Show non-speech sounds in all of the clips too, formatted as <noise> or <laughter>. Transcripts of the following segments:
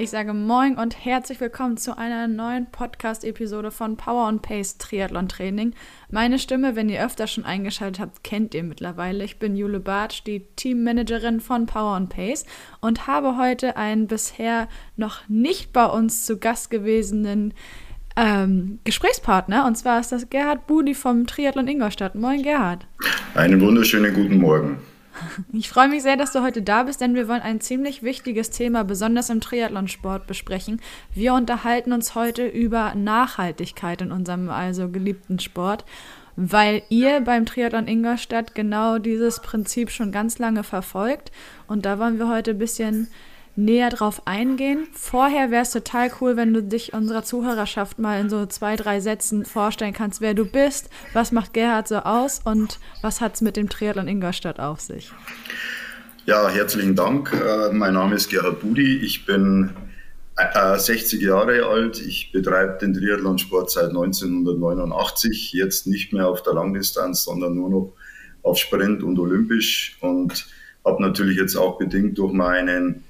Ich sage Moin und herzlich willkommen zu einer neuen Podcast-Episode von Power and Pace Triathlon Training. Meine Stimme, wenn ihr öfter schon eingeschaltet habt, kennt ihr mittlerweile. Ich bin Jule Bartsch, die Teammanagerin von Power and Pace und habe heute einen bisher noch nicht bei uns zu Gast gewesenen ähm, Gesprächspartner. Und zwar ist das Gerhard Budi vom Triathlon Ingolstadt. Moin, Gerhard. Einen wunderschönen guten Morgen. Ich freue mich sehr, dass du heute da bist, denn wir wollen ein ziemlich wichtiges Thema, besonders im Triathlonsport, besprechen. Wir unterhalten uns heute über Nachhaltigkeit in unserem also geliebten Sport, weil ihr beim Triathlon Ingolstadt genau dieses Prinzip schon ganz lange verfolgt. Und da wollen wir heute ein bisschen näher drauf eingehen. Vorher wäre es total cool, wenn du dich unserer Zuhörerschaft mal in so zwei, drei Sätzen vorstellen kannst, wer du bist, was macht Gerhard so aus und was hat es mit dem Triathlon Ingolstadt auf sich. Ja, herzlichen Dank. Äh, mein Name ist Gerhard Budi. Ich bin 60 äh, Jahre alt. Ich betreibe den Triathlonsport seit 1989. Jetzt nicht mehr auf der Langdistanz, sondern nur noch auf Sprint und Olympisch und habe natürlich jetzt auch bedingt durch meinen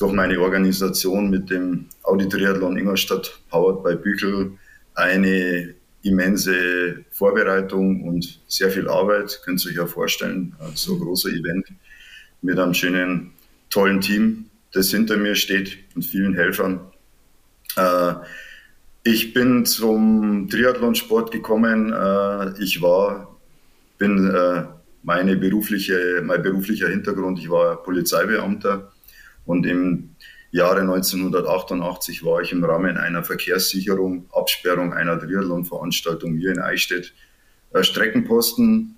durch meine Organisation mit dem Audi Triathlon Ingolstadt Powered by Büchel eine immense Vorbereitung und sehr viel Arbeit, könnt ihr euch ja vorstellen, so ein großer Event mit einem schönen, tollen Team, das hinter mir steht und vielen Helfern. Äh, ich bin zum Triathlonsport gekommen. Äh, ich war, bin äh, meine berufliche, mein beruflicher Hintergrund, ich war Polizeibeamter und im Jahre 1988 war ich im Rahmen einer Verkehrssicherung, Absperrung einer Triathlon-Veranstaltung hier in Eichstätt äh, Streckenposten.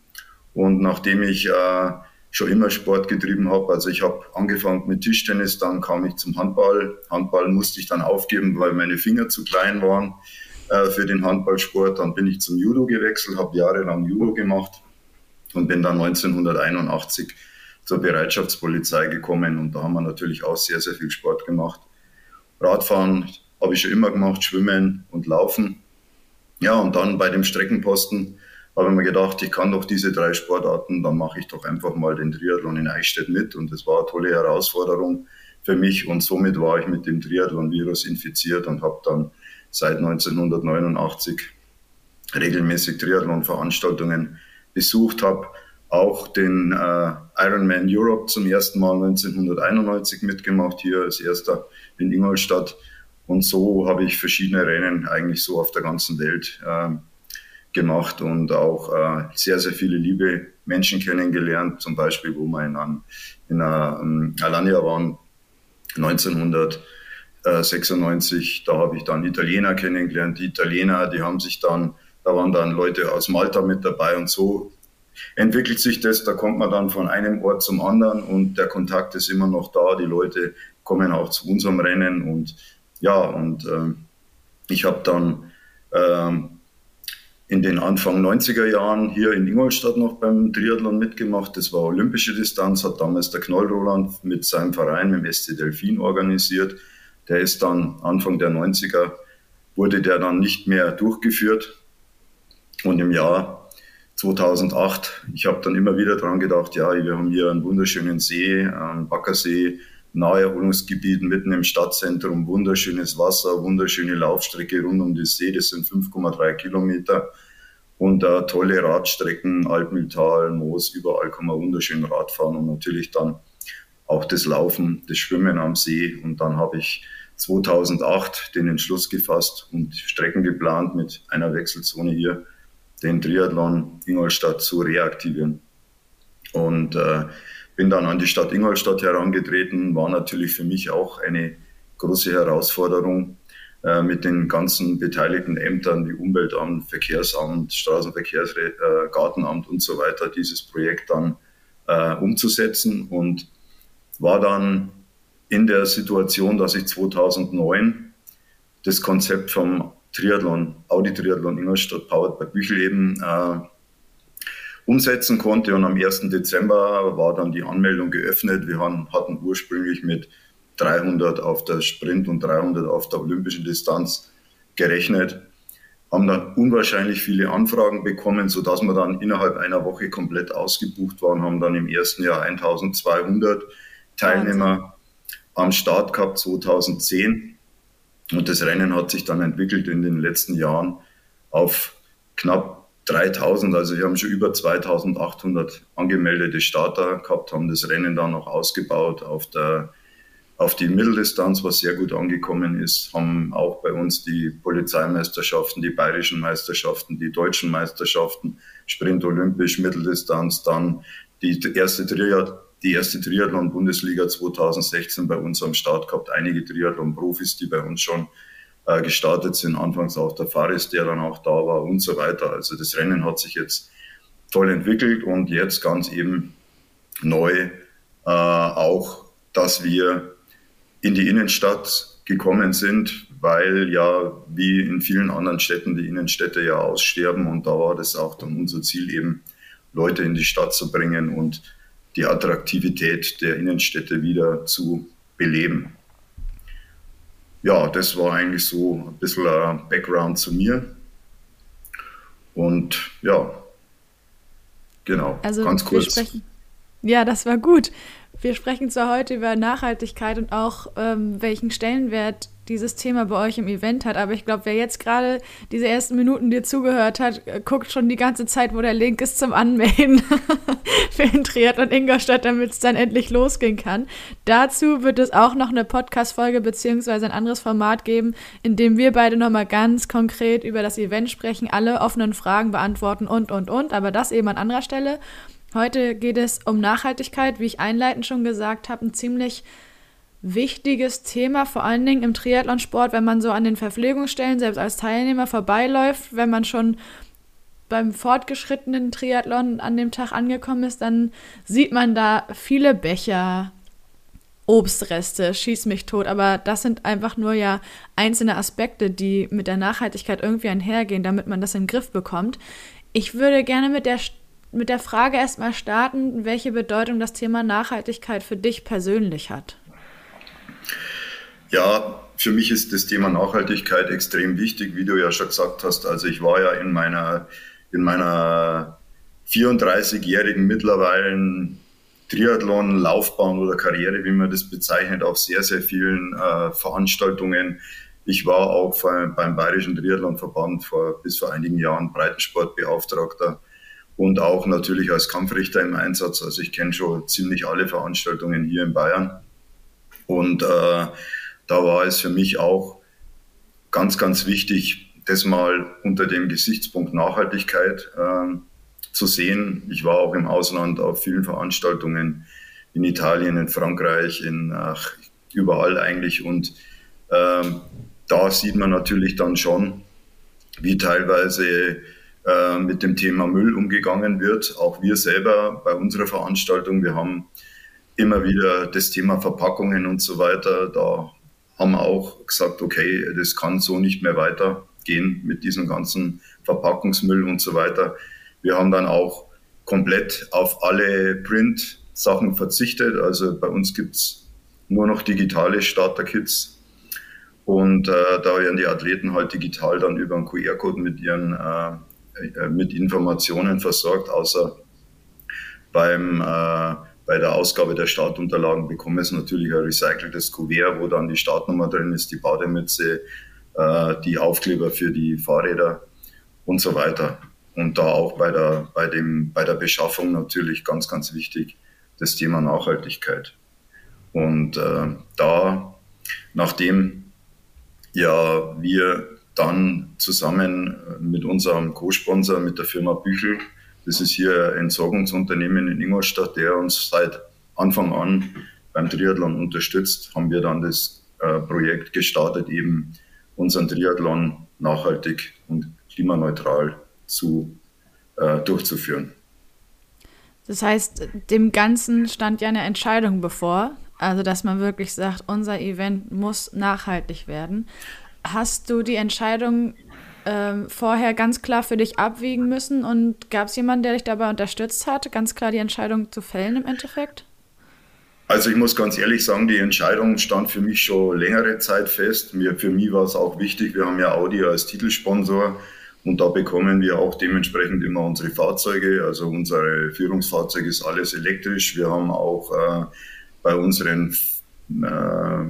Und nachdem ich äh, schon immer Sport getrieben habe, also ich habe angefangen mit Tischtennis, dann kam ich zum Handball. Handball musste ich dann aufgeben, weil meine Finger zu klein waren äh, für den Handballsport. Dann bin ich zum Judo gewechselt, habe jahrelang Judo gemacht und bin dann 1981 zur Bereitschaftspolizei gekommen und da haben wir natürlich auch sehr, sehr viel Sport gemacht. Radfahren habe ich schon immer gemacht, Schwimmen und Laufen. Ja, und dann bei dem Streckenposten habe ich mir gedacht, ich kann doch diese drei Sportarten, dann mache ich doch einfach mal den Triathlon in Eichstätt mit und das war eine tolle Herausforderung für mich und somit war ich mit dem Triathlon-Virus infiziert und habe dann seit 1989 regelmäßig Triathlon-Veranstaltungen besucht, habe auch den äh, Ironman Europe zum ersten Mal 1991 mitgemacht, hier als erster in Ingolstadt. Und so habe ich verschiedene Rennen eigentlich so auf der ganzen Welt äh, gemacht und auch äh, sehr, sehr viele liebe Menschen kennengelernt. Zum Beispiel, wo wir in, in ähm, Alanya waren, 1996, da habe ich dann Italiener kennengelernt. Die Italiener, die haben sich dann, da waren dann Leute aus Malta mit dabei und so entwickelt sich das, da kommt man dann von einem Ort zum anderen und der Kontakt ist immer noch da. Die Leute kommen auch zu unserem Rennen und ja, und äh, ich habe dann äh, in den Anfang 90er Jahren hier in Ingolstadt noch beim Triathlon mitgemacht. Das war olympische Distanz, hat damals der Knoll Roland mit seinem Verein, mit dem SC Delfin organisiert. Der ist dann Anfang der 90er, wurde der dann nicht mehr durchgeführt. Und im Jahr 2008. Ich habe dann immer wieder daran gedacht, ja, wir haben hier einen wunderschönen See, einen Baggersee, Naherholungsgebiet mitten im Stadtzentrum, wunderschönes Wasser, wunderschöne Laufstrecke rund um das See, das sind 5,3 Kilometer und uh, tolle Radstrecken, Alpmühltal, Moos, überall kann man wunderschön Radfahren und natürlich dann auch das Laufen, das Schwimmen am See und dann habe ich 2008 den Entschluss gefasst und Strecken geplant mit einer Wechselzone hier den Triathlon Ingolstadt zu reaktivieren. Und äh, bin dann an die Stadt Ingolstadt herangetreten, war natürlich für mich auch eine große Herausforderung äh, mit den ganzen beteiligten Ämtern wie Umweltamt, Verkehrsamt, Straßenverkehrsgartenamt äh, und so weiter, dieses Projekt dann äh, umzusetzen und war dann in der Situation, dass ich 2009 das Konzept vom Triathlon, Audi Triathlon Ingolstadt Powered bei Büchel eben äh, umsetzen konnte. Und am 1. Dezember war dann die Anmeldung geöffnet. Wir haben, hatten ursprünglich mit 300 auf der Sprint und 300 auf der olympischen Distanz gerechnet, haben dann unwahrscheinlich viele Anfragen bekommen, sodass wir dann innerhalb einer Woche komplett ausgebucht waren, haben dann im ersten Jahr 1200 Teilnehmer am Start gehabt 2010 und das Rennen hat sich dann entwickelt in den letzten Jahren auf knapp 3000, also wir haben schon über 2800 angemeldete Starter gehabt, haben das Rennen dann noch ausgebaut auf der auf die Mitteldistanz, was sehr gut angekommen ist, haben auch bei uns die Polizeimeisterschaften, die bayerischen Meisterschaften, die deutschen Meisterschaften, Sprint Olympisch, Mitteldistanz, dann die erste Triad die erste Triathlon-Bundesliga 2016 bei uns am Start gehabt. Einige Triathlon-Profis, die bei uns schon äh, gestartet sind. Anfangs auch der Faris, der dann auch da war und so weiter. Also das Rennen hat sich jetzt toll entwickelt und jetzt ganz eben neu äh, auch, dass wir in die Innenstadt gekommen sind, weil ja wie in vielen anderen Städten die Innenstädte ja aussterben und da war das auch dann unser Ziel eben, Leute in die Stadt zu bringen und die Attraktivität der Innenstädte wieder zu beleben. Ja, das war eigentlich so ein bisschen ein Background zu mir. Und ja, genau, also ganz kurz. ja, das war gut. Wir sprechen zwar heute über Nachhaltigkeit und auch ähm, welchen Stellenwert dieses Thema bei euch im Event hat, aber ich glaube, wer jetzt gerade diese ersten Minuten dir zugehört hat, äh, guckt schon die ganze Zeit, wo der Link ist zum Anmelden <laughs> für den Triathlon Ingolstadt, damit es dann endlich losgehen kann. Dazu wird es auch noch eine Podcast-Folge beziehungsweise ein anderes Format geben, in dem wir beide nochmal ganz konkret über das Event sprechen, alle offenen Fragen beantworten und, und, und, aber das eben an anderer Stelle. Heute geht es um Nachhaltigkeit, wie ich einleitend schon gesagt habe, ein ziemlich wichtiges Thema, vor allen Dingen im Triathlonsport, wenn man so an den Verpflegungsstellen selbst als Teilnehmer vorbeiläuft, wenn man schon beim fortgeschrittenen Triathlon an dem Tag angekommen ist, dann sieht man da viele Becher, Obstreste, schieß mich tot, aber das sind einfach nur ja einzelne Aspekte, die mit der Nachhaltigkeit irgendwie einhergehen, damit man das in den Griff bekommt. Ich würde gerne mit der mit der Frage erstmal starten, welche Bedeutung das Thema Nachhaltigkeit für dich persönlich hat. Ja, für mich ist das Thema Nachhaltigkeit extrem wichtig, wie du ja schon gesagt hast. Also ich war ja in meiner, in meiner 34-jährigen mittlerweile Triathlon-Laufbahn oder Karriere, wie man das bezeichnet, auf sehr, sehr vielen äh, Veranstaltungen. Ich war auch beim Bayerischen Triathlonverband vor, bis vor einigen Jahren Breitensportbeauftragter und auch natürlich als Kampfrichter im Einsatz. Also ich kenne schon ziemlich alle Veranstaltungen hier in Bayern. Und äh, da war es für mich auch ganz, ganz wichtig, das mal unter dem Gesichtspunkt Nachhaltigkeit äh, zu sehen. Ich war auch im Ausland auf vielen Veranstaltungen in Italien, in Frankreich, in ach, überall eigentlich. Und äh, da sieht man natürlich dann schon, wie teilweise äh, mit dem Thema Müll umgegangen wird. Auch wir selber bei unserer Veranstaltung, wir haben immer wieder das Thema Verpackungen und so weiter. Da haben wir auch gesagt, okay, das kann so nicht mehr weitergehen mit diesem ganzen Verpackungsmüll und so weiter. Wir haben dann auch komplett auf alle Print-Sachen verzichtet. Also bei uns gibt es nur noch digitale Starter-Kits. Und äh, da werden die Athleten halt digital dann über einen QR-Code mit ihren äh, äh, mit Informationen versorgt, außer beim, äh, bei der Ausgabe der Startunterlagen bekommen sie natürlich ein recyceltes Kuvert, wo dann die Startnummer drin ist, die Bademütze, äh, die Aufkleber für die Fahrräder und so weiter. Und da auch bei der, bei, dem, bei der Beschaffung natürlich ganz, ganz wichtig das Thema Nachhaltigkeit. Und äh, da, nachdem ja wir dann zusammen mit unserem Co-Sponsor, mit der Firma Büchel, das ist hier ein Entsorgungsunternehmen in Ingolstadt, der uns seit Anfang an beim Triathlon unterstützt, haben wir dann das äh, Projekt gestartet, eben unseren Triathlon nachhaltig und klimaneutral zu, äh, durchzuführen. Das heißt, dem Ganzen stand ja eine Entscheidung bevor, also dass man wirklich sagt, unser Event muss nachhaltig werden. Hast du die Entscheidung ähm, vorher ganz klar für dich abwiegen müssen und gab es jemanden, der dich dabei unterstützt hat, ganz klar die Entscheidung zu fällen im Endeffekt? Also ich muss ganz ehrlich sagen, die Entscheidung stand für mich schon längere Zeit fest. Mir, für mich war es auch wichtig, wir haben ja Audi als Titelsponsor und da bekommen wir auch dementsprechend immer unsere Fahrzeuge. Also unsere Führungsfahrzeuge ist alles elektrisch. Wir haben auch äh, bei unseren äh,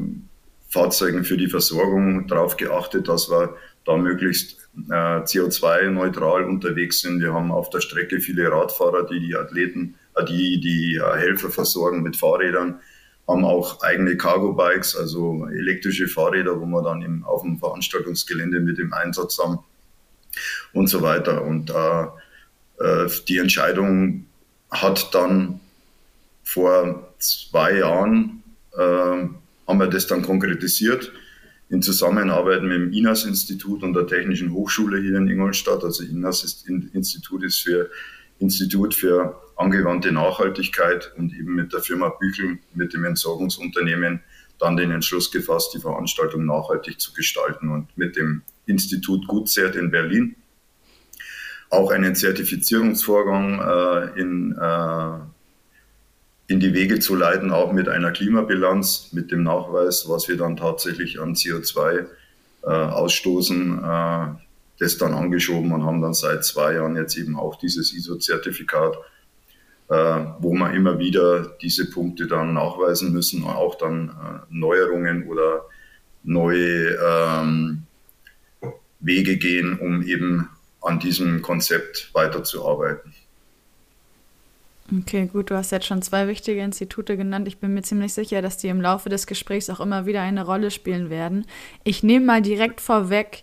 Fahrzeugen für die Versorgung darauf geachtet, dass wir da möglichst CO2-neutral unterwegs sind. Wir haben auf der Strecke viele Radfahrer, die die Athleten, äh, die die äh, Helfer versorgen mit Fahrrädern, haben auch eigene Cargo-Bikes, also elektrische Fahrräder, wo wir dann im, auf dem Veranstaltungsgelände mit dem Einsatz haben und so weiter. Und äh, äh, die Entscheidung hat dann vor zwei Jahren, äh, haben wir das dann konkretisiert in Zusammenarbeit mit dem INAS-Institut und der Technischen Hochschule hier in Ingolstadt. Also INAS-Institut ist für Institut für angewandte Nachhaltigkeit und eben mit der Firma Büchel, mit dem Entsorgungsunternehmen, dann den Entschluss gefasst, die Veranstaltung nachhaltig zu gestalten und mit dem Institut Gutzert in Berlin auch einen Zertifizierungsvorgang äh, in, äh, in die Wege zu leiten, auch mit einer Klimabilanz, mit dem Nachweis, was wir dann tatsächlich an CO2 äh, ausstoßen, äh, das dann angeschoben und haben dann seit zwei Jahren jetzt eben auch dieses ISO-Zertifikat, äh, wo wir immer wieder diese Punkte dann nachweisen müssen, auch dann äh, Neuerungen oder neue ähm, Wege gehen, um eben an diesem Konzept weiterzuarbeiten. Okay, gut, du hast jetzt schon zwei wichtige Institute genannt. Ich bin mir ziemlich sicher, dass die im Laufe des Gesprächs auch immer wieder eine Rolle spielen werden. Ich nehme mal direkt vorweg,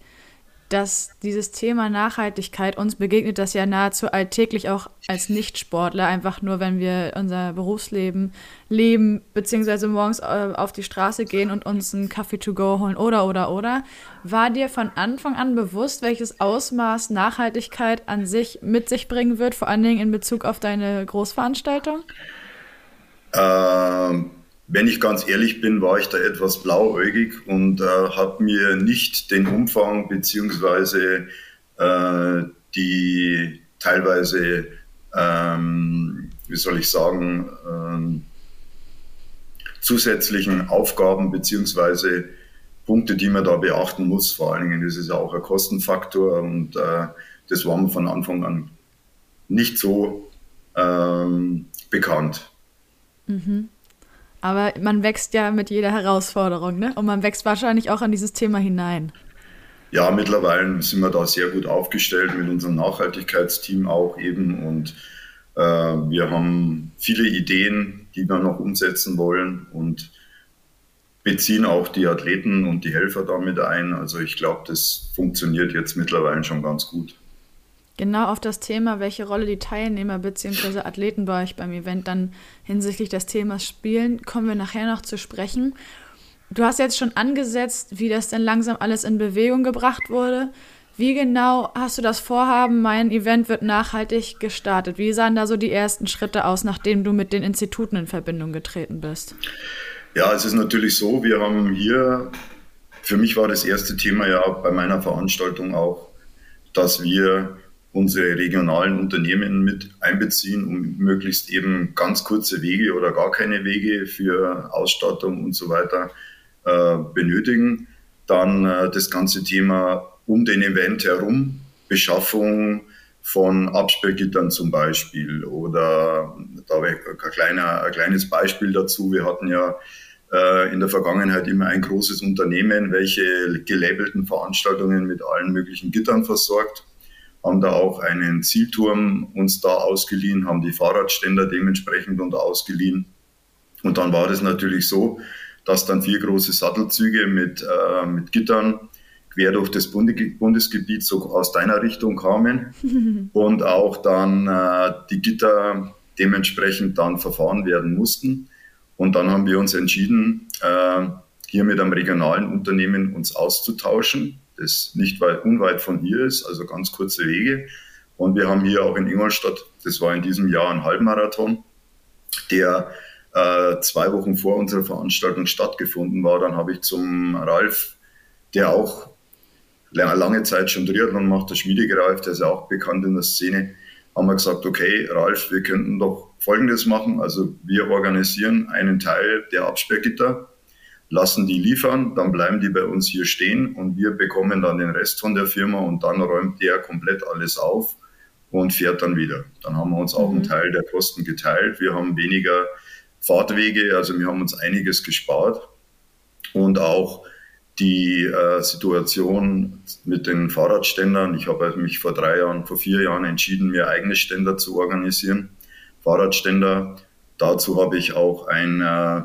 dass dieses Thema Nachhaltigkeit uns begegnet das ja nahezu alltäglich auch als Nichtsportler, einfach nur, wenn wir unser Berufsleben leben, beziehungsweise morgens äh, auf die Straße gehen und uns einen Kaffee to go holen oder, oder, oder. War dir von Anfang an bewusst, welches Ausmaß Nachhaltigkeit an sich mit sich bringen wird, vor allen Dingen in Bezug auf deine Großveranstaltung? Ähm wenn ich ganz ehrlich bin, war ich da etwas blauäugig und äh, habe mir nicht den Umfang beziehungsweise äh, die teilweise, ähm, wie soll ich sagen, ähm, zusätzlichen Aufgaben beziehungsweise Punkte, die man da beachten muss. Vor allen Dingen, das ist ja auch ein Kostenfaktor und äh, das war mir von Anfang an nicht so ähm, bekannt. Mhm. Aber man wächst ja mit jeder Herausforderung, ne? Und man wächst wahrscheinlich auch an dieses Thema hinein. Ja, mittlerweile sind wir da sehr gut aufgestellt mit unserem Nachhaltigkeitsteam auch eben und äh, wir haben viele Ideen, die wir noch umsetzen wollen und beziehen auch die Athleten und die Helfer damit ein. Also ich glaube, das funktioniert jetzt mittlerweile schon ganz gut. Genau auf das Thema, welche Rolle die Teilnehmer bzw. Athleten bei euch beim Event dann hinsichtlich des Themas spielen, kommen wir nachher noch zu sprechen. Du hast jetzt schon angesetzt, wie das denn langsam alles in Bewegung gebracht wurde. Wie genau hast du das Vorhaben, mein Event wird nachhaltig gestartet? Wie sahen da so die ersten Schritte aus, nachdem du mit den Instituten in Verbindung getreten bist? Ja, es ist natürlich so, wir haben hier, für mich war das erste Thema ja bei meiner Veranstaltung auch, dass wir unsere regionalen Unternehmen mit einbeziehen, um möglichst eben ganz kurze Wege oder gar keine Wege für Ausstattung und so weiter äh, benötigen. Dann äh, das ganze Thema um den Event herum, Beschaffung von Absperrgittern zum Beispiel. Oder da ein, kleiner, ein kleines Beispiel dazu. Wir hatten ja äh, in der Vergangenheit immer ein großes Unternehmen, welche gelabelten Veranstaltungen mit allen möglichen Gittern versorgt haben da auch einen Zielturm uns da ausgeliehen, haben die Fahrradständer dementsprechend und ausgeliehen. Und dann war das natürlich so, dass dann vier große Sattelzüge mit, äh, mit Gittern quer durch das Bundesgebiet so aus deiner Richtung kamen <laughs> und auch dann äh, die Gitter dementsprechend dann verfahren werden mussten. Und dann haben wir uns entschieden, äh, hier mit einem regionalen Unternehmen uns auszutauschen das nicht weit, unweit von hier ist, also ganz kurze Wege. Und wir haben hier auch in Ingolstadt, das war in diesem Jahr ein Halbmarathon, der äh, zwei Wochen vor unserer Veranstaltung stattgefunden war. Dann habe ich zum Ralf, der auch lange Zeit schon Triathlon macht, der Schmiedegeralf, der ist ja auch bekannt in der Szene, haben wir gesagt, okay, Ralf, wir könnten doch Folgendes machen. Also wir organisieren einen Teil der Absperrgitter lassen die liefern, dann bleiben die bei uns hier stehen und wir bekommen dann den Rest von der Firma und dann räumt der komplett alles auf und fährt dann wieder. Dann haben wir uns auch mhm. einen Teil der Kosten geteilt. Wir haben weniger Fahrtwege. Also wir haben uns einiges gespart und auch die äh, Situation mit den Fahrradständern. Ich habe mich vor drei Jahren, vor vier Jahren entschieden, mir eigene Ständer zu organisieren, Fahrradständer. Dazu habe ich auch ein, äh,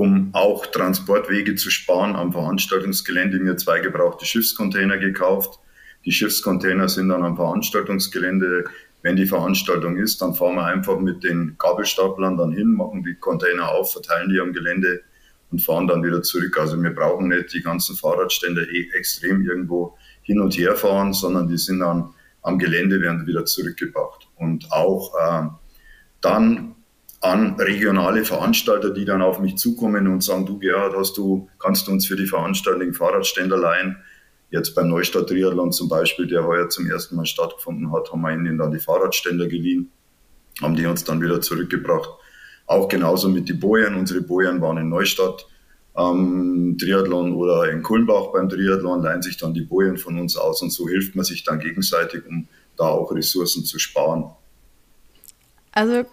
um auch Transportwege zu sparen, am Veranstaltungsgelände mir zwei gebrauchte Schiffscontainer gekauft. Die Schiffscontainer sind dann am Veranstaltungsgelände. Wenn die Veranstaltung ist, dann fahren wir einfach mit den Gabelstaplern dann hin, machen die Container auf, verteilen die am Gelände und fahren dann wieder zurück. Also wir brauchen nicht die ganzen Fahrradstände eh extrem irgendwo hin und her fahren, sondern die sind dann am Gelände, werden wieder zurückgebracht. Und auch äh, dann an regionale Veranstalter, die dann auf mich zukommen und sagen, du Gerhard, hast du, kannst du uns für die Veranstaltung Fahrradständer leihen? Jetzt beim Neustadt Triathlon zum Beispiel, der heuer zum ersten Mal stattgefunden hat, haben wir ihnen dann die Fahrradständer geliehen, haben die uns dann wieder zurückgebracht. Auch genauso mit den Bojen. Unsere Bojen waren in Neustadt am Triathlon oder in Kulmbach beim Triathlon, leihen sich dann die Bojen von uns aus und so hilft man sich dann gegenseitig, um da auch Ressourcen zu sparen. Also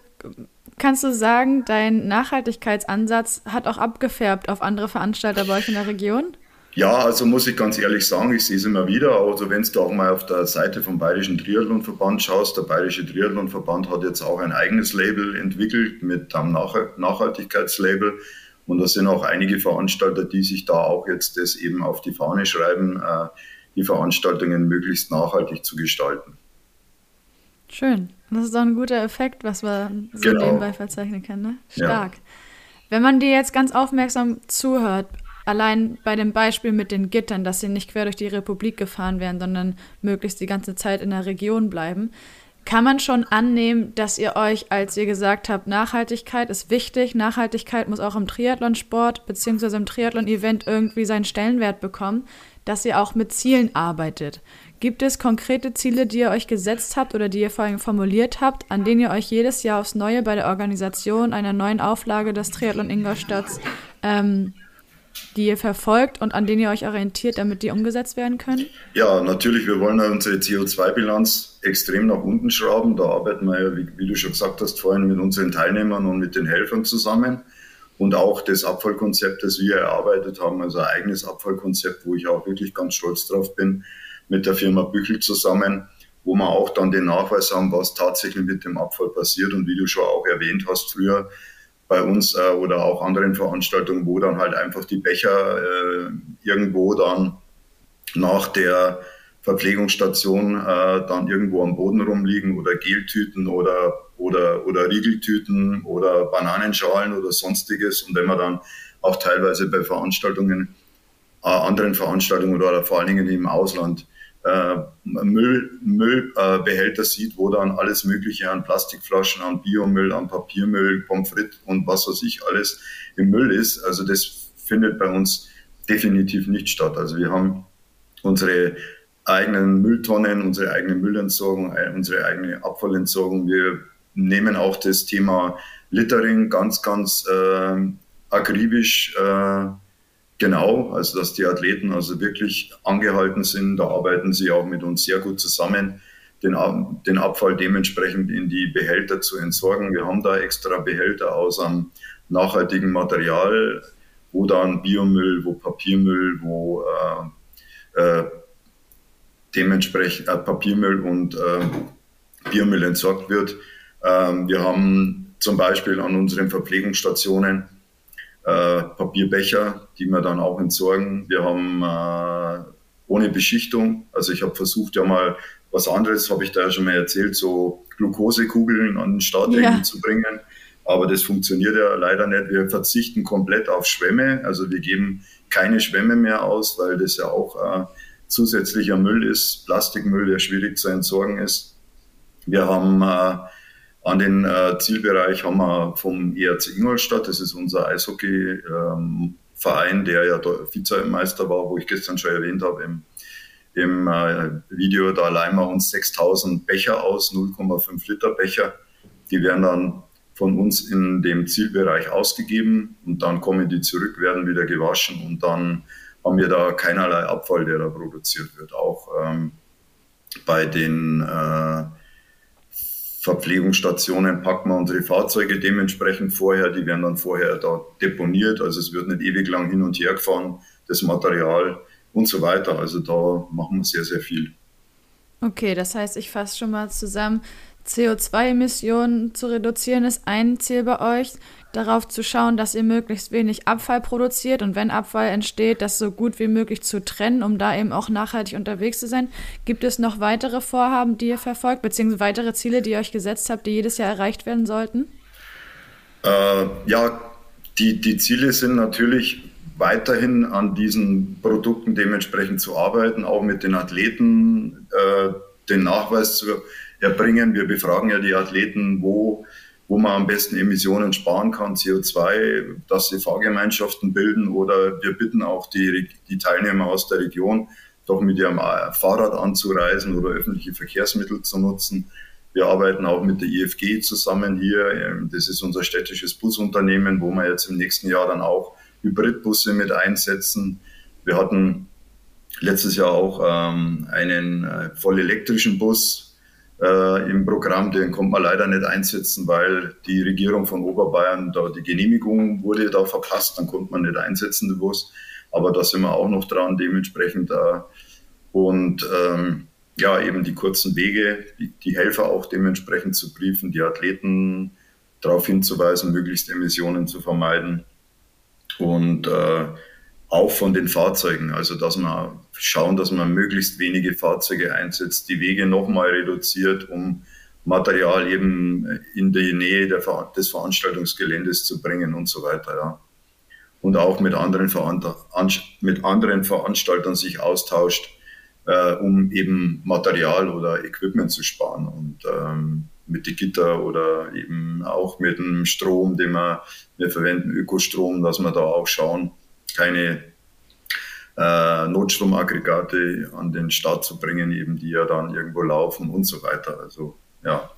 kannst du sagen, dein Nachhaltigkeitsansatz hat auch abgefärbt auf andere Veranstalter bei euch in der Region? Ja, also muss ich ganz ehrlich sagen, ich sehe es immer wieder. Also wenn du auch mal auf der Seite vom Bayerischen Triathlonverband schaust, der Bayerische Triathlonverband hat jetzt auch ein eigenes Label entwickelt mit einem Nachhaltigkeitslabel. Und da sind auch einige Veranstalter, die sich da auch jetzt das eben auf die Fahne schreiben, äh, die Veranstaltungen möglichst nachhaltig zu gestalten. Schön. Das ist doch ein guter Effekt, was man so genau. nebenbei verzeichnen kann. Ne? Stark. Ja. Wenn man dir jetzt ganz aufmerksam zuhört, Allein bei dem Beispiel mit den Gittern, dass sie nicht quer durch die Republik gefahren werden, sondern möglichst die ganze Zeit in der Region bleiben, kann man schon annehmen, dass ihr euch, als ihr gesagt habt, Nachhaltigkeit ist wichtig, Nachhaltigkeit muss auch im Triathlonsport bzw. im Triathlon-Event irgendwie seinen Stellenwert bekommen, dass ihr auch mit Zielen arbeitet. Gibt es konkrete Ziele, die ihr euch gesetzt habt oder die ihr vor allem formuliert habt, an denen ihr euch jedes Jahr aufs Neue bei der Organisation einer neuen Auflage des Triathlon Ingolstadts ähm, die ihr verfolgt und an denen ihr euch orientiert, damit die umgesetzt werden können? Ja, natürlich. Wir wollen unsere CO2-Bilanz extrem nach unten schrauben. Da arbeiten wir ja, wie, wie, du schon gesagt hast, vorhin mit unseren Teilnehmern und mit den Helfern zusammen. Und auch das Abfallkonzept, das wir erarbeitet haben, also ein eigenes Abfallkonzept, wo ich auch wirklich ganz stolz drauf bin, mit der Firma Büchel zusammen, wo wir auch dann den Nachweis haben, was tatsächlich mit dem Abfall passiert. Und wie du schon auch erwähnt hast, früher bei uns äh, oder auch anderen Veranstaltungen, wo dann halt einfach die Becher äh, irgendwo dann nach der Verpflegungsstation äh, dann irgendwo am Boden rumliegen oder Geltüten oder, oder, oder Riegeltüten oder Bananenschalen oder sonstiges. Und wenn man dann auch teilweise bei Veranstaltungen, äh, anderen Veranstaltungen oder vor allen Dingen im Ausland Müll, Müllbehälter sieht, wo dann alles Mögliche an Plastikflaschen, an Biomüll, an Papiermüll, Pommes frites und was weiß ich alles im Müll ist. Also das findet bei uns definitiv nicht statt. Also wir haben unsere eigenen Mülltonnen, unsere eigene Müllentsorgung, äh, unsere eigene Abfallentsorgung. Wir nehmen auch das Thema Littering ganz, ganz äh, akribisch äh, Genau, also dass die Athleten also wirklich angehalten sind, da arbeiten sie auch mit uns sehr gut zusammen, den, den Abfall dementsprechend in die Behälter zu entsorgen. Wir haben da extra Behälter aus einem nachhaltigen Material, wo dann Biomüll, wo Papiermüll, wo äh, äh, dementsprechend äh, Papiermüll und äh, Biomüll entsorgt wird. Ähm, wir haben zum Beispiel an unseren Verpflegungsstationen äh, Papierbecher, die wir dann auch entsorgen. Wir haben äh, ohne Beschichtung, also ich habe versucht ja mal was anderes, habe ich da ja schon mal erzählt, so Glukosekugeln an den Startringen ja. zu bringen. Aber das funktioniert ja leider nicht. Wir verzichten komplett auf Schwämme. Also wir geben keine Schwämme mehr aus, weil das ja auch äh, zusätzlicher Müll ist, Plastikmüll, der schwierig zu entsorgen ist. Wir haben äh, an den äh, Zielbereich haben wir vom ERC Ingolstadt, das ist unser Eishockey-Verein, ähm, der ja Vizemeister war, wo ich gestern schon erwähnt habe im, im äh, Video, da leihen wir uns 6000 Becher aus, 0,5 Liter Becher. Die werden dann von uns in dem Zielbereich ausgegeben und dann kommen die zurück, werden wieder gewaschen und dann haben wir da keinerlei Abfall, der da produziert wird. Auch ähm, bei den äh, Verpflegungsstationen packen wir unsere Fahrzeuge dementsprechend vorher. Die werden dann vorher da deponiert. Also es wird nicht ewig lang hin und her gefahren, das Material und so weiter. Also da machen wir sehr, sehr viel. Okay, das heißt, ich fasse schon mal zusammen. CO2-Emissionen zu reduzieren ist ein Ziel bei euch darauf zu schauen, dass ihr möglichst wenig Abfall produziert und wenn Abfall entsteht, das so gut wie möglich zu trennen, um da eben auch nachhaltig unterwegs zu sein. Gibt es noch weitere Vorhaben, die ihr verfolgt, beziehungsweise weitere Ziele, die ihr euch gesetzt habt, die jedes Jahr erreicht werden sollten? Äh, ja, die, die Ziele sind natürlich weiterhin an diesen Produkten dementsprechend zu arbeiten, auch mit den Athleten äh, den Nachweis zu erbringen. Wir befragen ja die Athleten, wo wo man am besten Emissionen sparen kann, CO2, dass sie Fahrgemeinschaften bilden oder wir bitten auch die, die Teilnehmer aus der Region, doch mit ihrem Fahrrad anzureisen oder öffentliche Verkehrsmittel zu nutzen. Wir arbeiten auch mit der IFG zusammen hier. Das ist unser städtisches Busunternehmen, wo wir jetzt im nächsten Jahr dann auch Hybridbusse mit einsetzen. Wir hatten letztes Jahr auch ähm, einen äh, voll elektrischen Bus, äh, im Programm, den konnte man leider nicht einsetzen, weil die Regierung von Oberbayern da die Genehmigung wurde da verpasst, dann konnte man nicht einsetzen, Bus. Aber da sind wir auch noch dran, dementsprechend da. Und ähm, ja, eben die kurzen Wege, die, die Helfer auch dementsprechend zu briefen, die Athleten darauf hinzuweisen, möglichst Emissionen zu vermeiden. Und äh, auch von den Fahrzeugen. Also dass man schauen, dass man möglichst wenige Fahrzeuge einsetzt, die Wege nochmal reduziert, um Material eben in die Nähe der, des Veranstaltungsgeländes zu bringen und so weiter. Ja. Und auch mit anderen, mit anderen Veranstaltern sich austauscht, äh, um eben Material oder Equipment zu sparen. Und ähm, mit Gitter oder eben auch mit dem Strom, den wir, wir verwenden, Ökostrom, dass wir da auch schauen, keine äh, Notstromaggregate an den Start zu bringen, eben die ja dann irgendwo laufen und so weiter. Also ja,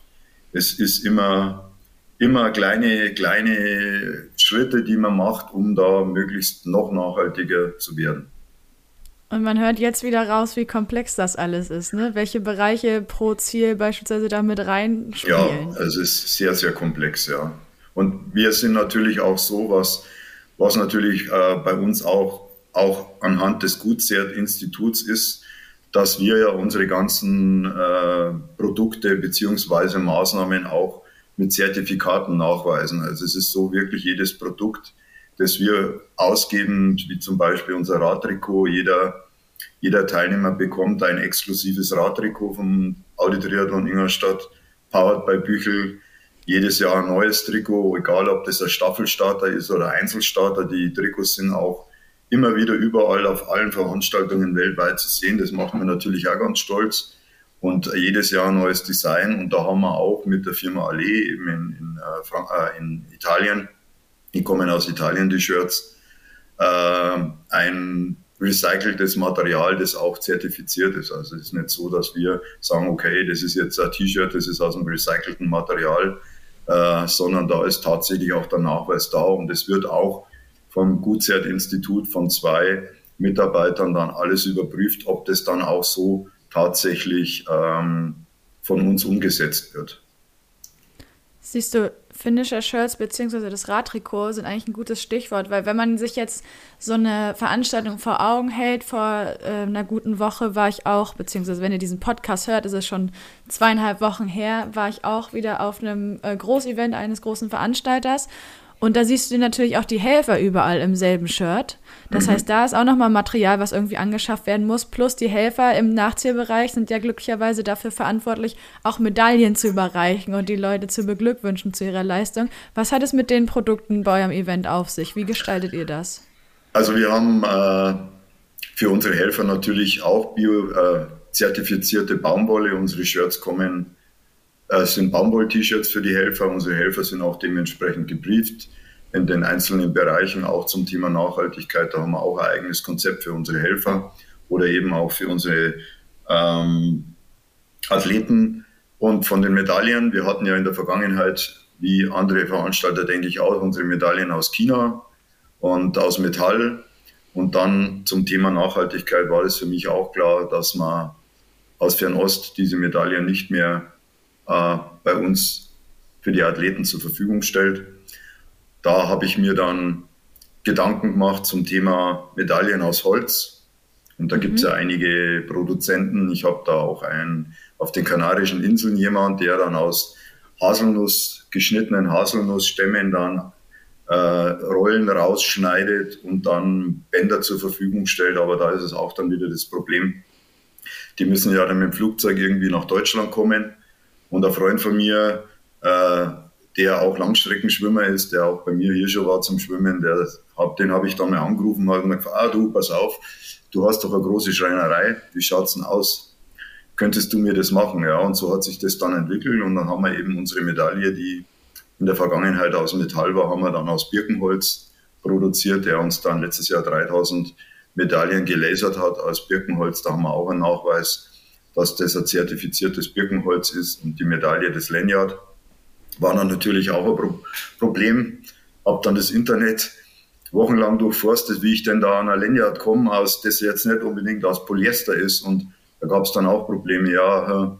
es ist immer, immer kleine, kleine Schritte, die man macht, um da möglichst noch nachhaltiger zu werden. Und man hört jetzt wieder raus, wie komplex das alles ist, ne? Welche Bereiche pro Ziel beispielsweise da mit reinspielen. Ja, es ist sehr, sehr komplex, ja. Und wir sind natürlich auch so, was was natürlich äh, bei uns auch, auch anhand des Gutsert-Instituts ist, dass wir ja unsere ganzen äh, Produkte beziehungsweise Maßnahmen auch mit Zertifikaten nachweisen. Also es ist so wirklich jedes Produkt, das wir ausgeben, wie zum Beispiel unser Radtrikot, jeder, jeder Teilnehmer bekommt ein exklusives Radtrikot vom Audi Triathlon Ingolstadt, powered by Büchel, jedes Jahr ein neues Trikot, egal ob das ein Staffelstarter ist oder Einzelstarter. Die Trikots sind auch immer wieder überall auf allen Veranstaltungen weltweit zu sehen. Das macht mir natürlich auch ganz stolz. Und jedes Jahr ein neues Design. Und da haben wir auch mit der Firma Allee eben in, in, äh, in Italien, die kommen aus Italien, die Shirts, äh, ein recyceltes Material, das auch zertifiziert ist. Also es ist nicht so, dass wir sagen, okay, das ist jetzt ein T-Shirt, das ist aus einem recycelten Material, äh, sondern da ist tatsächlich auch der Nachweis da und es wird auch vom Gutzert-Institut von zwei Mitarbeitern dann alles überprüft, ob das dann auch so tatsächlich ähm, von uns umgesetzt wird. Siehst du, Finisher-Shirts bzw. das Radtrikot sind eigentlich ein gutes Stichwort, weil wenn man sich jetzt so eine Veranstaltung vor Augen hält, vor äh, einer guten Woche war ich auch, beziehungsweise wenn ihr diesen Podcast hört, ist es schon zweieinhalb Wochen her, war ich auch wieder auf einem äh, Großevent eines großen Veranstalters und da siehst du natürlich auch die Helfer überall im selben Shirt. Das mhm. heißt, da ist auch nochmal Material, was irgendwie angeschafft werden muss. Plus die Helfer im Nachzielbereich sind ja glücklicherweise dafür verantwortlich, auch Medaillen zu überreichen und die Leute zu beglückwünschen zu ihrer Leistung. Was hat es mit den Produkten bei eurem Event auf sich? Wie gestaltet ihr das? Also wir haben äh, für unsere Helfer natürlich auch bio-zertifizierte äh, Baumwolle. Unsere Shirts kommen es sind Baumwoll-T-Shirts für die Helfer. Unsere Helfer sind auch dementsprechend gebrieft in den einzelnen Bereichen, auch zum Thema Nachhaltigkeit. Da haben wir auch ein eigenes Konzept für unsere Helfer oder eben auch für unsere ähm, Athleten. Und von den Medaillen, wir hatten ja in der Vergangenheit, wie andere Veranstalter, denke ich auch, unsere Medaillen aus China und aus Metall. Und dann zum Thema Nachhaltigkeit war es für mich auch klar, dass man aus Fernost diese Medaillen nicht mehr äh, bei uns für die Athleten zur Verfügung stellt. Da habe ich mir dann Gedanken gemacht zum Thema Medaillen aus Holz. Und da mhm. gibt es ja einige Produzenten. Ich habe da auch einen auf den Kanarischen Inseln jemand, der dann aus Haselnuss, geschnittenen Haselnussstämmen dann äh, Rollen rausschneidet und dann Bänder zur Verfügung stellt. Aber da ist es auch dann wieder das Problem. Die müssen ja dann mit dem Flugzeug irgendwie nach Deutschland kommen. Und ein Freund von mir, äh, der auch Langstreckenschwimmer ist, der auch bei mir hier schon war zum Schwimmen, der, den habe ich dann mal angerufen und habe gefragt, ah du, pass auf, du hast doch eine große Schreinerei, wie schaut's denn aus? Könntest du mir das machen? Ja, und so hat sich das dann entwickelt und dann haben wir eben unsere Medaille, die in der Vergangenheit aus Metall war, haben wir dann aus Birkenholz produziert, der uns dann letztes Jahr 3000 Medaillen gelasert hat aus Birkenholz. Da haben wir auch einen Nachweis, dass das ein zertifiziertes Birkenholz ist und die Medaille des Lanyard war dann natürlich auch ein Pro Problem. Hab dann das Internet wochenlang durchforstet, wie ich denn da an ein Lanyard komme, aus das jetzt nicht unbedingt aus Polyester ist und da gab es dann auch Probleme. Ja,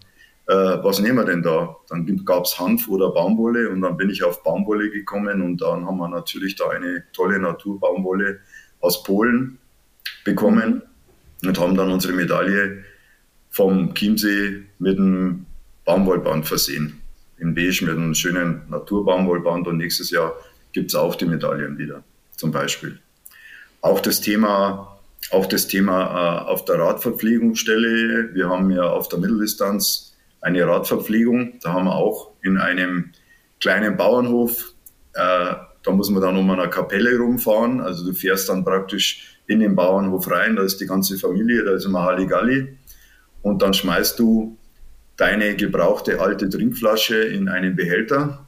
äh, was nehmen wir denn da? Dann gab es Hanf oder Baumwolle und dann bin ich auf Baumwolle gekommen und dann haben wir natürlich da eine tolle Naturbaumwolle aus Polen bekommen und haben dann unsere Medaille vom Chiemsee mit einem Baumwollband versehen. In Beige mit einem schönen Naturbaumwollband und nächstes Jahr gibt es auch die Medaillen wieder, zum Beispiel. Auch das Thema, auch das Thema äh, auf der Radverpflegungsstelle. Wir haben ja auf der Mitteldistanz eine Radverpflegung. Da haben wir auch in einem kleinen Bauernhof, äh, da muss man dann um eine Kapelle rumfahren. Also du fährst dann praktisch in den Bauernhof rein, da ist die ganze Familie, da ist immer Halligalli. Und dann schmeißt du deine gebrauchte alte Trinkflasche in einen Behälter.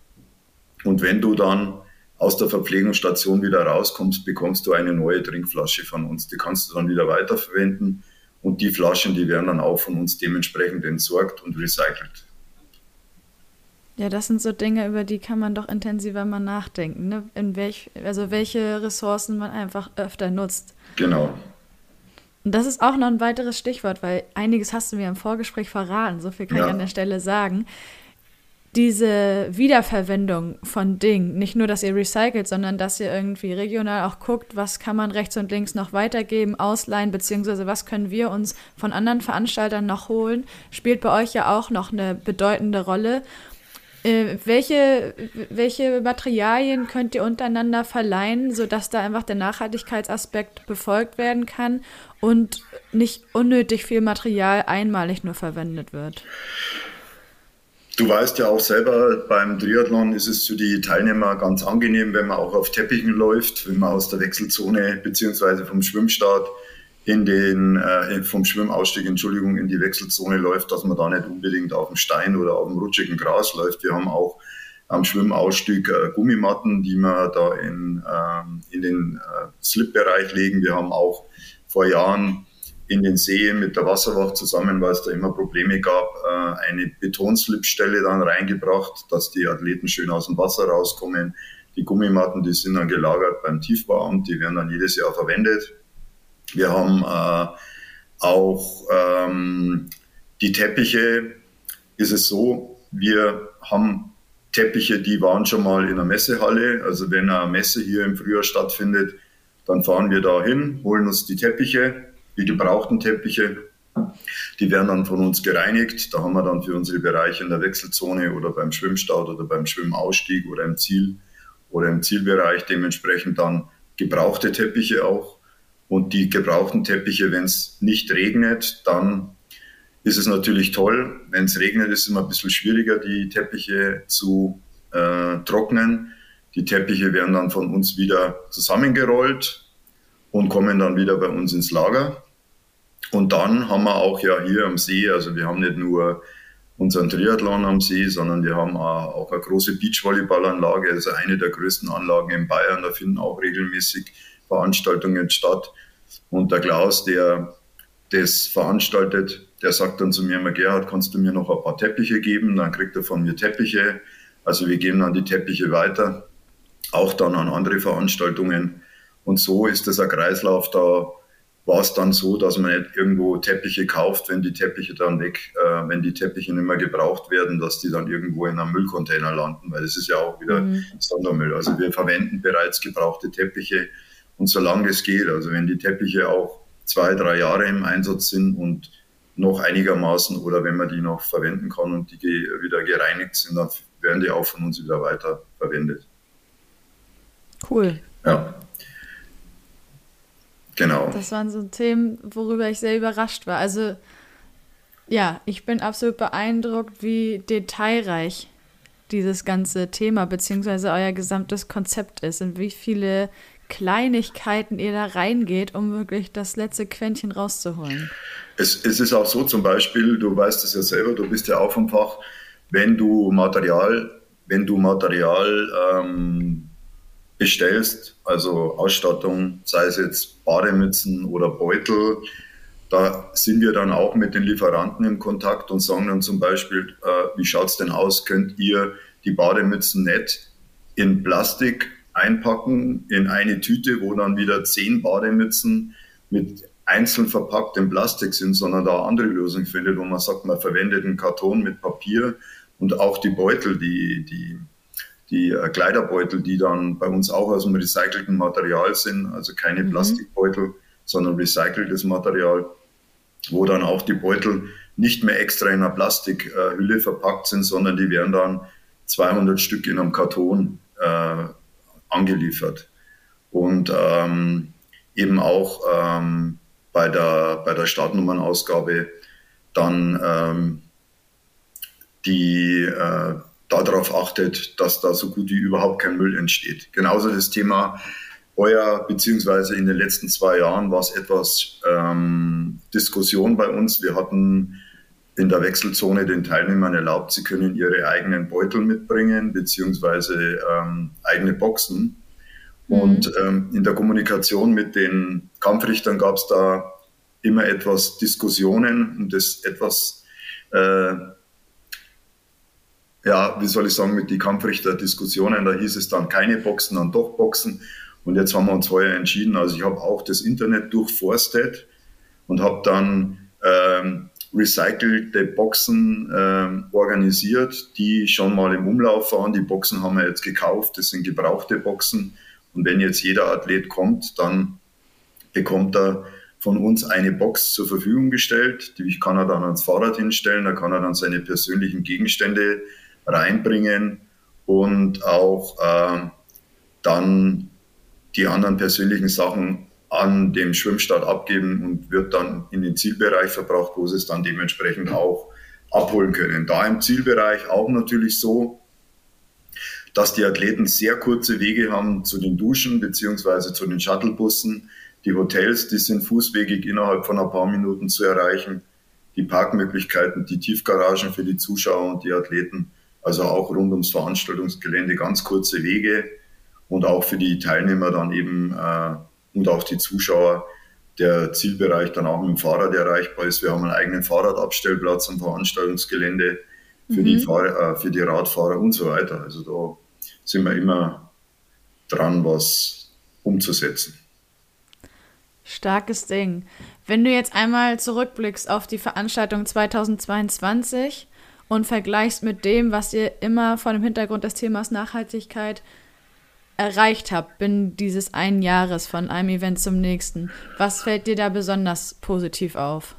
Und wenn du dann aus der Verpflegungsstation wieder rauskommst, bekommst du eine neue Trinkflasche von uns. Die kannst du dann wieder weiterverwenden und die Flaschen, die werden dann auch von uns dementsprechend entsorgt und recycelt. Ja, das sind so Dinge, über die kann man doch intensiver mal nachdenken. Ne? In welch, also welche Ressourcen man einfach öfter nutzt. Genau. Und das ist auch noch ein weiteres Stichwort, weil einiges hast du mir im Vorgespräch verraten. So viel kann ja. ich an der Stelle sagen diese Wiederverwendung von Dingen, nicht nur, dass ihr recycelt, sondern dass ihr irgendwie regional auch guckt, was kann man rechts und links noch weitergeben, ausleihen, beziehungsweise was können wir uns von anderen Veranstaltern noch holen, spielt bei euch ja auch noch eine bedeutende Rolle. Äh, welche, welche Materialien könnt ihr untereinander verleihen, sodass da einfach der Nachhaltigkeitsaspekt befolgt werden kann und nicht unnötig viel Material einmalig nur verwendet wird? Du weißt ja auch selber, beim Triathlon ist es für die Teilnehmer ganz angenehm, wenn man auch auf Teppichen läuft, wenn man aus der Wechselzone beziehungsweise vom Schwimmstart in den, äh, vom Schwimmausstieg, Entschuldigung, in die Wechselzone läuft, dass man da nicht unbedingt auf dem Stein oder auf dem rutschigen Gras läuft. Wir haben auch am Schwimmausstieg äh, Gummimatten, die wir da in, äh, in den äh, Slip-Bereich legen. Wir haben auch vor Jahren in den See mit der Wasserwacht zusammen, weil es da immer Probleme gab, äh, eine Betonslipstelle dann reingebracht, dass die Athleten schön aus dem Wasser rauskommen. Die Gummimatten, die sind dann gelagert beim Tiefbauamt, die werden dann jedes Jahr verwendet. Wir haben äh, auch ähm, die Teppiche, ist es so, wir haben Teppiche, die waren schon mal in der Messehalle. Also wenn eine Messe hier im Frühjahr stattfindet, dann fahren wir da hin, holen uns die Teppiche, die gebrauchten Teppiche. Die werden dann von uns gereinigt. Da haben wir dann für unsere Bereiche in der Wechselzone oder beim Schwimmstart oder beim Schwimmausstieg oder im Ziel oder im Zielbereich dementsprechend dann gebrauchte Teppiche auch. Und die gebrauchten Teppiche, wenn es nicht regnet, dann ist es natürlich toll. Wenn es regnet, ist es immer ein bisschen schwieriger, die Teppiche zu äh, trocknen. Die Teppiche werden dann von uns wieder zusammengerollt und kommen dann wieder bei uns ins Lager. Und dann haben wir auch ja hier am See, also wir haben nicht nur unseren Triathlon am See, sondern wir haben auch eine große Beachvolleyballanlage, also eine der größten Anlagen in Bayern. Da finden auch regelmäßig Veranstaltungen statt. Und der Klaus, der das veranstaltet, der sagt dann zu mir immer, Gerhard, kannst du mir noch ein paar Teppiche geben? Dann kriegt er von mir Teppiche. Also wir geben dann die Teppiche weiter, auch dann an andere Veranstaltungen. Und so ist das ein Kreislauf, da war es dann so, dass man nicht irgendwo Teppiche kauft, wenn die Teppiche dann weg, äh, wenn die Teppiche nicht mehr gebraucht werden, dass die dann irgendwo in einem Müllcontainer landen, weil das ist ja auch wieder mhm. Sondermüll. Also wir verwenden bereits gebrauchte Teppiche und solange es geht, also wenn die Teppiche auch zwei, drei Jahre im Einsatz sind und noch einigermaßen oder wenn man die noch verwenden kann und die wieder gereinigt sind, dann werden die auch von uns wieder weiter verwendet. Cool. Ja. Genau. Das waren so Themen, worüber ich sehr überrascht war. Also ja, ich bin absolut beeindruckt, wie detailreich dieses ganze Thema bzw. euer gesamtes Konzept ist und wie viele Kleinigkeiten ihr da reingeht, um wirklich das letzte Quäntchen rauszuholen. Es, es ist auch so zum Beispiel, du weißt es ja selber, du bist ja auch vom Fach, wenn du Material, wenn du Material ähm, bestellst, also Ausstattung, sei es jetzt Bademützen oder Beutel, da sind wir dann auch mit den Lieferanten im Kontakt und sagen dann zum Beispiel, äh, wie schaut es denn aus, könnt ihr die Bademützen nicht in Plastik einpacken, in eine Tüte, wo dann wieder zehn Bademützen mit einzeln verpacktem Plastik sind, sondern da andere Lösungen findet, wo man sagt, man verwendet einen Karton mit Papier und auch die Beutel, die, die die äh, Kleiderbeutel, die dann bei uns auch aus dem recycelten Material sind, also keine mhm. Plastikbeutel, sondern recyceltes Material, wo dann auch die Beutel nicht mehr extra in einer Plastikhülle verpackt sind, sondern die werden dann 200 Stück in einem Karton äh, angeliefert. Und ähm, eben auch ähm, bei der, bei der Startnummernausgabe dann ähm, die äh, darauf achtet, dass da so gut wie überhaupt kein Müll entsteht. Genauso das Thema Euer, beziehungsweise in den letzten zwei Jahren war es etwas ähm, Diskussion bei uns. Wir hatten in der Wechselzone den Teilnehmern erlaubt, sie können ihre eigenen Beutel mitbringen, beziehungsweise ähm, eigene Boxen. Mhm. Und ähm, in der Kommunikation mit den Kampfrichtern gab es da immer etwas Diskussionen und das etwas äh, ja, wie soll ich sagen, mit den Kampfrichter-Diskussionen, da hieß es dann keine Boxen, dann doch Boxen. Und jetzt haben wir uns heuer entschieden. Also ich habe auch das Internet durchforstet und habe dann ähm, recycelte Boxen ähm, organisiert, die schon mal im Umlauf waren. Die Boxen haben wir jetzt gekauft, das sind gebrauchte Boxen. Und wenn jetzt jeder Athlet kommt, dann bekommt er von uns eine Box zur Verfügung gestellt. Die kann er dann ans Fahrrad hinstellen, da kann er dann seine persönlichen Gegenstände reinbringen und auch äh, dann die anderen persönlichen Sachen an dem Schwimmstart abgeben und wird dann in den Zielbereich verbraucht, wo sie es dann dementsprechend auch abholen können. Da im Zielbereich auch natürlich so, dass die Athleten sehr kurze Wege haben zu den Duschen beziehungsweise zu den Shuttlebussen. Die Hotels, die sind fußwegig innerhalb von ein paar Minuten zu erreichen. Die Parkmöglichkeiten, die Tiefgaragen für die Zuschauer und die Athleten also auch rund ums Veranstaltungsgelände ganz kurze Wege und auch für die Teilnehmer dann eben äh, und auch die Zuschauer der Zielbereich dann auch mit dem Fahrrad erreichbar ist. Wir haben einen eigenen Fahrradabstellplatz am Veranstaltungsgelände für, mhm. die, Fahr äh, für die Radfahrer und so weiter. Also da sind wir immer dran, was umzusetzen. Starkes Ding. Wenn du jetzt einmal zurückblickst auf die Veranstaltung 2022, und vergleichst mit dem, was ihr immer vor dem Hintergrund des Themas Nachhaltigkeit erreicht habt, binnen dieses einen Jahres von einem Event zum nächsten. Was fällt dir da besonders positiv auf?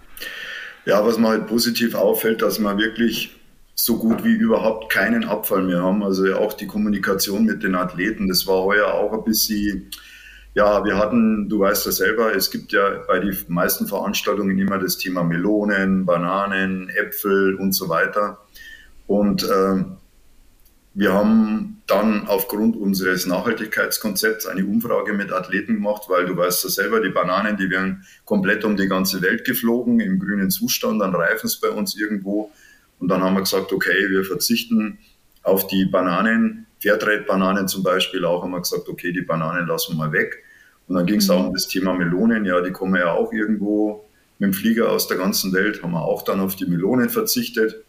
Ja, was mir halt positiv auffällt, dass wir wirklich so gut wie überhaupt keinen Abfall mehr haben. Also auch die Kommunikation mit den Athleten, das war heuer auch ein bisschen ja, wir hatten, du weißt ja selber, es gibt ja bei den meisten Veranstaltungen immer das Thema Melonen, Bananen, Äpfel und so weiter. Und äh, wir haben dann aufgrund unseres Nachhaltigkeitskonzepts eine Umfrage mit Athleten gemacht, weil du weißt ja selber, die Bananen, die werden komplett um die ganze Welt geflogen im grünen Zustand, dann reifen es bei uns irgendwo. Und dann haben wir gesagt, okay, wir verzichten auf die Bananen, Fairtrade-Bananen zum Beispiel auch, haben wir gesagt, okay, die Bananen lassen wir mal weg. Und dann ging es mhm. auch um das Thema Melonen, ja, die kommen ja auch irgendwo mit dem Flieger aus der ganzen Welt, haben wir auch dann auf die Melonen verzichtet.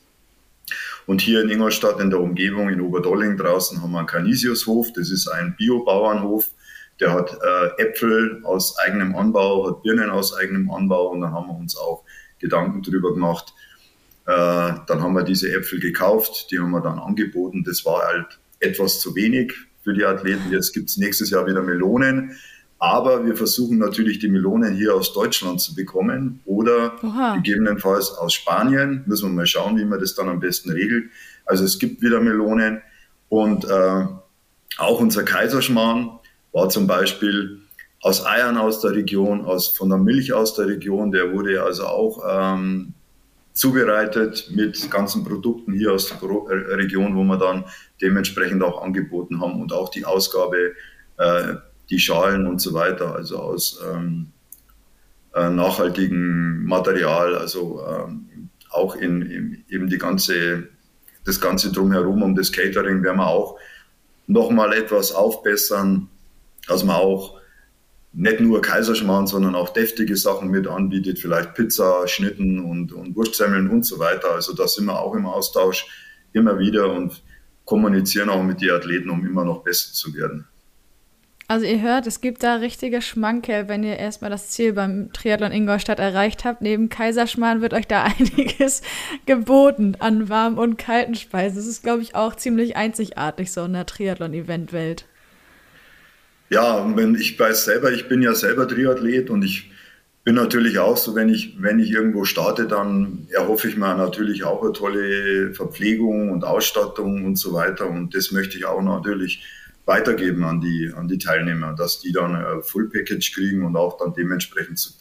Und hier in Ingolstadt in der Umgebung, in Oberdolling draußen, haben wir einen Canisiushof. Das ist ein Biobauernhof. der hat äh, Äpfel aus eigenem Anbau, hat Birnen aus eigenem Anbau und dann haben wir uns auch Gedanken darüber gemacht. Äh, dann haben wir diese Äpfel gekauft, die haben wir dann angeboten. Das war halt etwas zu wenig für die Athleten. Jetzt gibt es nächstes Jahr wieder Melonen. Aber wir versuchen natürlich die Melonen hier aus Deutschland zu bekommen oder Aha. gegebenenfalls aus Spanien. Müssen wir mal schauen, wie man das dann am besten regelt. Also es gibt wieder Melonen und äh, auch unser Kaiserschmarrn war zum Beispiel aus Eiern aus der Region, aus, von der Milch aus der Region. Der wurde also auch ähm, zubereitet mit ganzen Produkten hier aus der äh, Region, wo wir dann dementsprechend auch angeboten haben und auch die Ausgabe äh, die Schalen und so weiter, also aus ähm, äh, nachhaltigem Material, also ähm, auch in, in, eben die ganze, das ganze drumherum um das Catering werden wir auch nochmal etwas aufbessern, dass man auch nicht nur Kaiserschmarrn, sondern auch deftige Sachen mit anbietet, vielleicht Pizza, Schnitten und, und Wurstsemmeln und so weiter. Also da sind wir auch im Austausch immer wieder und kommunizieren auch mit den Athleten, um immer noch besser zu werden. Also ihr hört, es gibt da richtige Schmanke, wenn ihr erstmal das Ziel beim Triathlon Ingolstadt erreicht habt. Neben Kaiserschmarrn wird euch da <laughs> einiges geboten an warmen und kalten Speisen. Das ist, glaube ich, auch ziemlich einzigartig so in der Triathlon-Event-Welt. Ja, und wenn ich weiß selber, ich bin ja selber Triathlet und ich bin natürlich auch so, wenn ich, wenn ich irgendwo starte, dann erhoffe ich mir natürlich auch eine tolle Verpflegung und Ausstattung und so weiter. Und das möchte ich auch natürlich weitergeben an die, an die Teilnehmer, dass die dann ein Full Package kriegen und auch dann dementsprechend zu,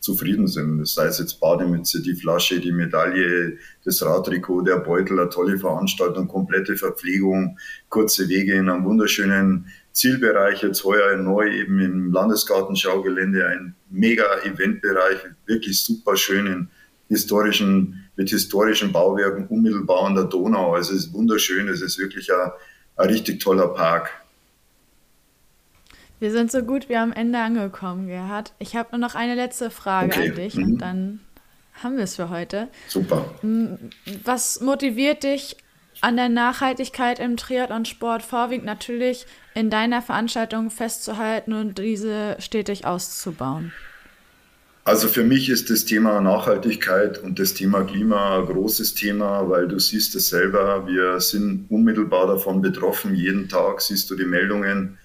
zufrieden sind. Das sei es jetzt Bademütze, die Flasche, die Medaille, das Radtrikot, der Beutel, eine tolle Veranstaltung, komplette Verpflegung, kurze Wege in einem wunderschönen Zielbereich, jetzt heuer neu eben im Landesgartenschaugelände, ein mega Eventbereich, wirklich super schön in historischen, mit historischen Bauwerken unmittelbar an der Donau. Also es ist wunderschön, es ist wirklich ein, ein richtig toller Park. Wir sind so gut wie am Ende angekommen, Gerhard. Ich habe nur noch eine letzte Frage okay. an dich mhm. und dann haben wir es für heute. Super. Was motiviert dich an der Nachhaltigkeit im Triathlonsport vorwiegend natürlich in deiner Veranstaltung festzuhalten und diese stetig auszubauen? Also für mich ist das Thema Nachhaltigkeit und das Thema Klima ein großes Thema, weil du siehst es selber, wir sind unmittelbar davon betroffen. Jeden Tag siehst du die Meldungen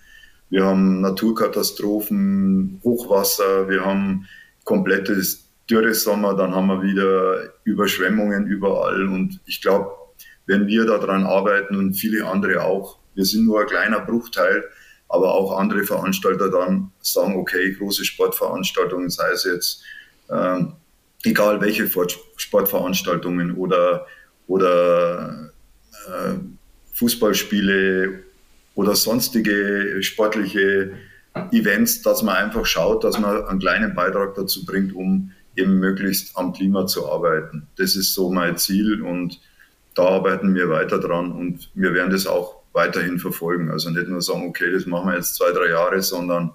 wir haben Naturkatastrophen, Hochwasser, wir haben komplettes Dürresommer, dann haben wir wieder Überschwemmungen überall. Und ich glaube, wenn wir daran arbeiten und viele andere auch, wir sind nur ein kleiner Bruchteil, aber auch andere Veranstalter dann sagen, okay, große Sportveranstaltungen, sei es jetzt äh, egal welche Sportveranstaltungen oder, oder äh, Fußballspiele oder sonstige sportliche Events, dass man einfach schaut, dass man einen kleinen Beitrag dazu bringt, um eben möglichst am Klima zu arbeiten. Das ist so mein Ziel und da arbeiten wir weiter dran und wir werden das auch weiterhin verfolgen. Also nicht nur sagen, okay, das machen wir jetzt zwei, drei Jahre, sondern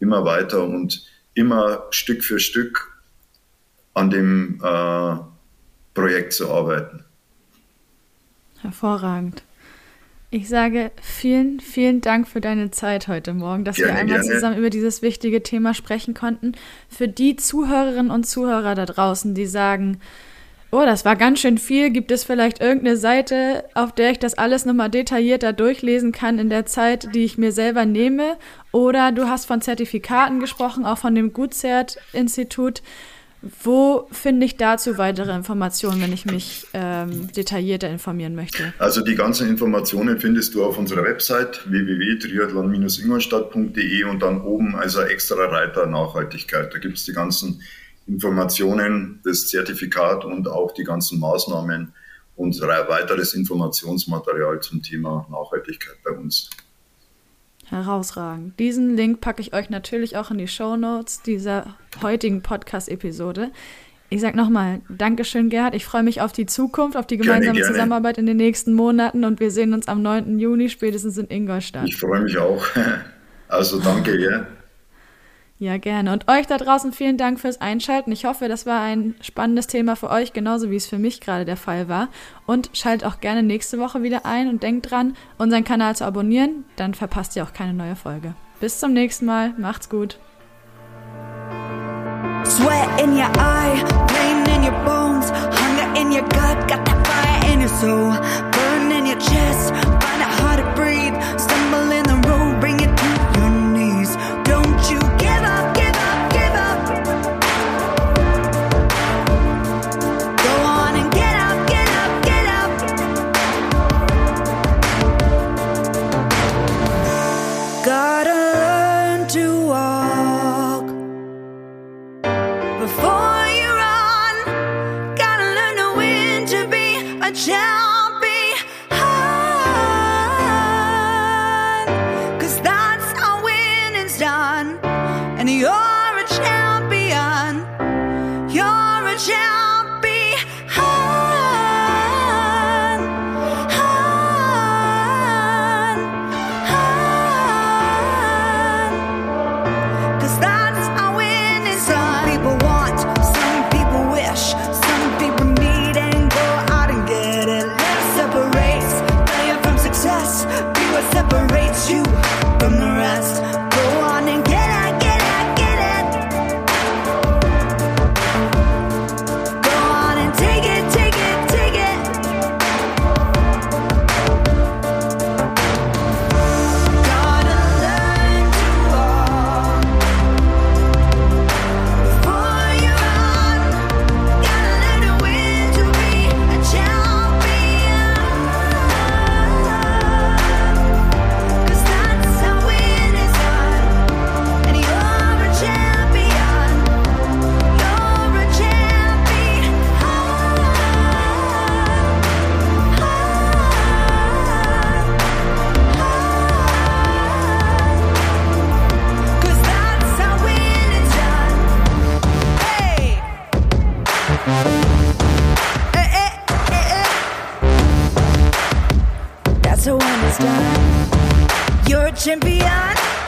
immer weiter und immer Stück für Stück an dem äh, Projekt zu arbeiten. Hervorragend. Ich sage vielen, vielen Dank für deine Zeit heute Morgen, dass gerne, wir einmal gerne. zusammen über dieses wichtige Thema sprechen konnten. Für die Zuhörerinnen und Zuhörer da draußen, die sagen, oh, das war ganz schön viel, gibt es vielleicht irgendeine Seite, auf der ich das alles nochmal detaillierter durchlesen kann in der Zeit, die ich mir selber nehme? Oder du hast von Zertifikaten gesprochen, auch von dem Gutzert-Institut. Wo finde ich dazu weitere Informationen, wenn ich mich ähm, detaillierter informieren möchte? Also die ganzen Informationen findest du auf unserer Website www.triathlon-ingolstadt.de und dann oben also extra Reiter Nachhaltigkeit. Da gibt es die ganzen Informationen, das Zertifikat und auch die ganzen Maßnahmen und weiteres Informationsmaterial zum Thema Nachhaltigkeit bei uns. Herausragend. Diesen Link packe ich euch natürlich auch in die Show Notes dieser heutigen Podcast-Episode. Ich sage nochmal, Dankeschön, Gerhard. Ich freue mich auf die Zukunft, auf die gemeinsame gerne, gerne. Zusammenarbeit in den nächsten Monaten und wir sehen uns am 9. Juni spätestens in Ingolstadt. Ich freue mich auch. <laughs> Also danke, ja. Ja, gerne. Und euch da draußen vielen Dank fürs Einschalten. Ich hoffe, das war ein spannendes Thema für euch, genauso wie es für mich gerade der Fall war. Und schaltet auch gerne nächste Woche wieder ein und denkt dran, unseren Kanal zu abonnieren, dann verpasst ihr auch keine neue Folge. Bis zum nächsten Mal. Macht's gut. Sweat in your eye, pain in your bones, hunger in your gut, got that fire in your soul, burn in your chest, find it hard to breathe, Yeah. Champion.